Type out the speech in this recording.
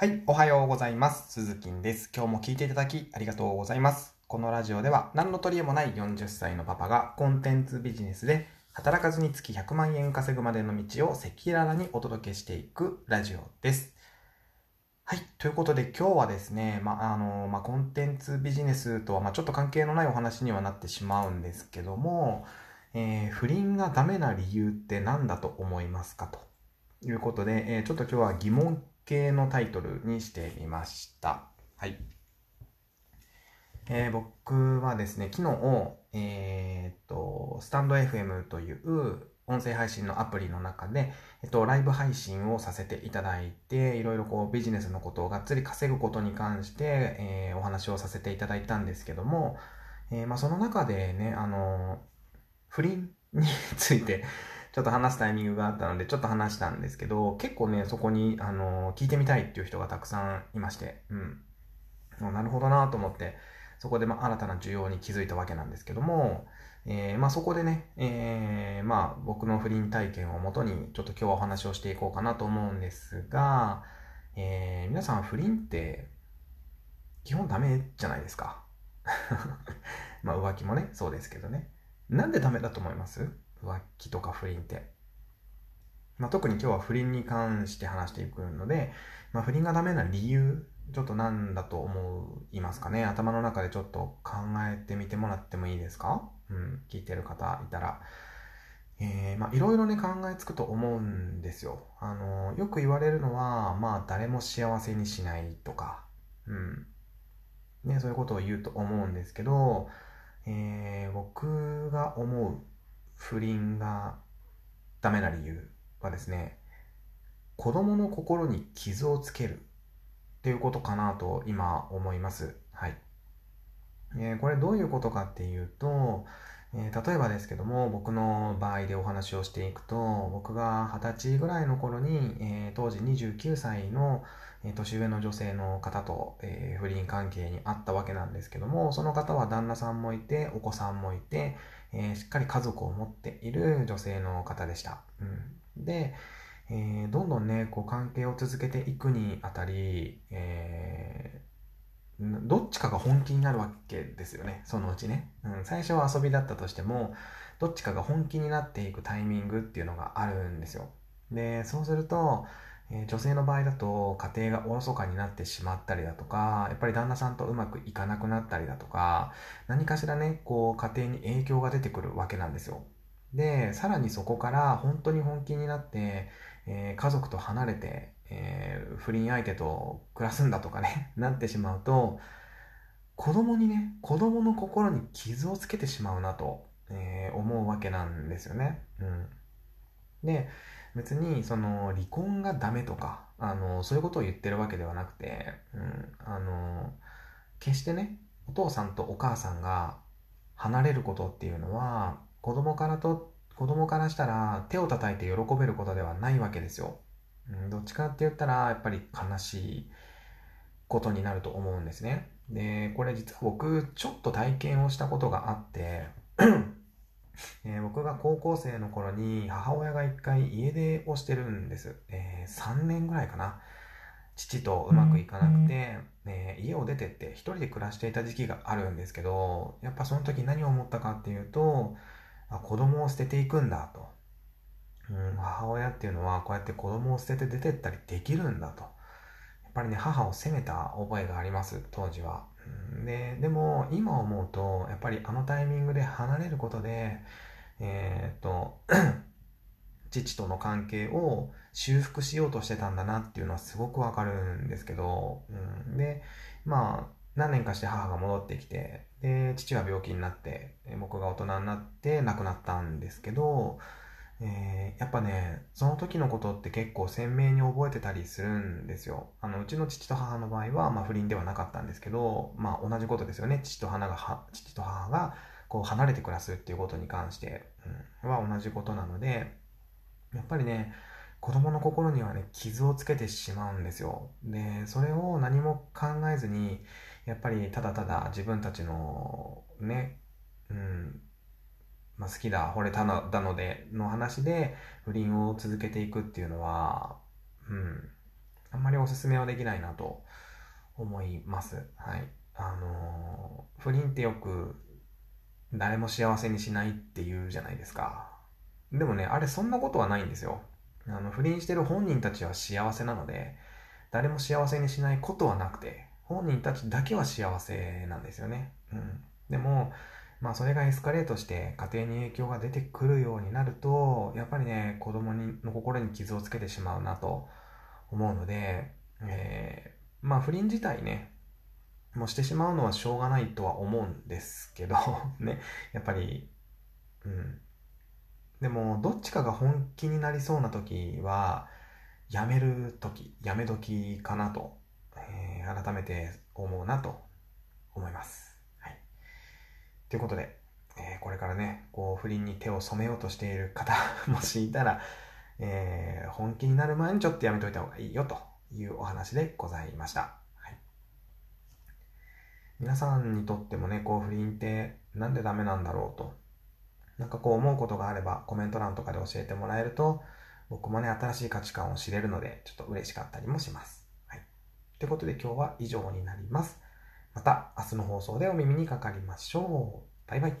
はい、おはようございます。鈴木です。今日も聞いていただきありがとうございます。このラジオでは何の取り柄もない40歳のパパがコンテンツビジネスで働かずに月100万円稼ぐまでの道を赤裸々にお届けしていくラジオです。はい。ということで今日はですね、まあ、あの、まあ、コンテンツビジネスとは、ま、ちょっと関係のないお話にはなってしまうんですけども、えー不倫がダメな理由って何だと思いますかということで、えーちょっと今日は疑問系のタイトルにしてみました。はい。えー僕はですね、昨日、えーっと、スタンド FM という音声配信のアプリの中で、えっと、ライブ配信をさせていただいて、いろいろこうビジネスのことをがっつり稼ぐことに関して、えーお話をさせていただいたんですけども、えーまあ、その中でね、あの不倫についてちょっと話すタイミングがあったので、ちょっと話したんですけど、結構ね、そこに、あの聞いてみたいっていう人がたくさんいまして、うん。なるほどなと思って、そこで、ま、新たな需要に気づいたわけなんですけども、えーまあ、そこでね、えーまあ、僕の不倫体験をもとに、ちょっと今日はお話をしていこうかなと思うんですが、えー皆さん不倫って、基本ダメじゃないですか。まあ、浮気もね、そうですけどね。なんでダメだと思います？浮気とか不倫って。まあ、特に今日は不倫に関して話していくので、まあ、不倫がダメな理由、ちょっと何だと思いますかね頭の中でちょっと考えてみてもらってもいいですか？うん、聞いてる方いたら。えーまあ、いろいろね、考えつくと思うんですよ。あの、よく言われるのは、まあ、誰も幸せにしないとか、うん。ね、そういうことを言うと思うんですけど、えー僕が思う不倫がダメな理由はですね、子供の心に傷をつけるっていうことかなと今思います。はい。えーこれどういうことかっていうと、えー例えばですけども、僕の場合でお話をしていくと、僕が20歳ぐらいの頃に、えー当時29歳の、えー年上の女性の方と、え不倫関係にあったわけなんですけども、その方は旦那さんもいて、お子さんもいて、えしっかり家族を持っている女性の方でした。うん、で、えどんどんね、こう関係を続けていくにあたり、えどっちかが本気になるわけですよね、そのうちね。うん、最初は遊びだったとしても、どっちかが本気になっていくタイミングっていうのがあるんですよ。で、そうすると、えー女性の場合だと家庭がおろそかになってしまったりだとか、やっぱり旦那さんとうまくいかなくなったりだとか、何かしらね、こう家庭に影響が出てくるわけなんですよ。で、さらにそこから本当に本気になって、えー家族と離れて、えー不倫相手と暮らすんだとかね、なってしまうと、子供にね、子供の心に傷をつけてしまうなと、えー思うわけなんですよね。うん。で、別にその離婚がダメとか、あの、そういうことを言ってるわけではなくて、うん、あの、決してね、お父さんとお母さんが離れることっていうのは、子供からと、子供からしたら手を叩いて喜べることではないわけですよ。うん、どっちかって言ったら、やっぱり悲しいことになると思うんですね。で、これ実は僕、ちょっと体験をしたことがあって、えー僕が高校生の頃に母親が一回家出をしてるんです。えー3年ぐらいかな。父とうまくいかなくて、えー家を出てって一人で暮らしていた時期があるんですけど、やっぱその時何を思ったかっていうと、あ子供を捨てていくんだと。うん、母親っていうのはこうやって子供を捨てて出てったりできるんだと。やっぱりね、母を責めた覚えがあります、当時は。で、でも今思うと、やっぱりあのタイミングで離れることで、えーっと、父との関係を修復しようとしてたんだなっていうのはすごくわかるんですけど、うん、で、まあ、何年かして母が戻ってきて、で、父は病気になって、僕が大人になって亡くなったんですけど、えーやっぱね、その時のことって結構鮮明に覚えてたりするんですよ。あの、うちの父と母の場合は、まあ不倫ではなかったんですけど、まあ同じことですよね。父と母が、父と母がこう離れて暮らすっていうことに関して、うん、は同じことなので、やっぱりね、子供の心にはね、傷をつけてしまうんですよ。で、それを何も考えずに、やっぱりただただ自分たちのね、うん、まあ、好きだ、惚れたのだのでの話で不倫を続けていくっていうのは、うん、あんまりお勧めはできないなと思います。はい。あのー、不倫ってよく誰も幸せにしないって言うじゃないですか。でもね、あれそんなことはないんですよ。あの、不倫してる本人たちは幸せなので、誰も幸せにしないことはなくて、本人たちだけは幸せなんですよね。うん。でも、まあそれがエスカレートして家庭に影響が出てくるようになると、やっぱりね、子供にの心に傷をつけてしまうなと思うので、えー、まあ不倫自体ね、もうしてしまうのはしょうがないとは思うんですけど ね、やっぱり、うん。でも、どっちかが本気になりそうな時は、やめる時、やめ時かなと、えー、改めて思うなと思います。ということで、えー、これからね、こう、不倫に手を染めようとしている方、もしいたら、えー、本気になる前にちょっとやめといた方がいいよというお話でございました。皆さんにとってもね、こう不倫ってなんでダメなんだろうと、なんかこう思うことがあればコメント欄とかで教えてもらえると、僕もね、新しい価値観を知れるので、ちょっと嬉しかったりもします。はい。ということで今日は以上になります。また明日の放送でお耳にかかりましょう。バイバイ。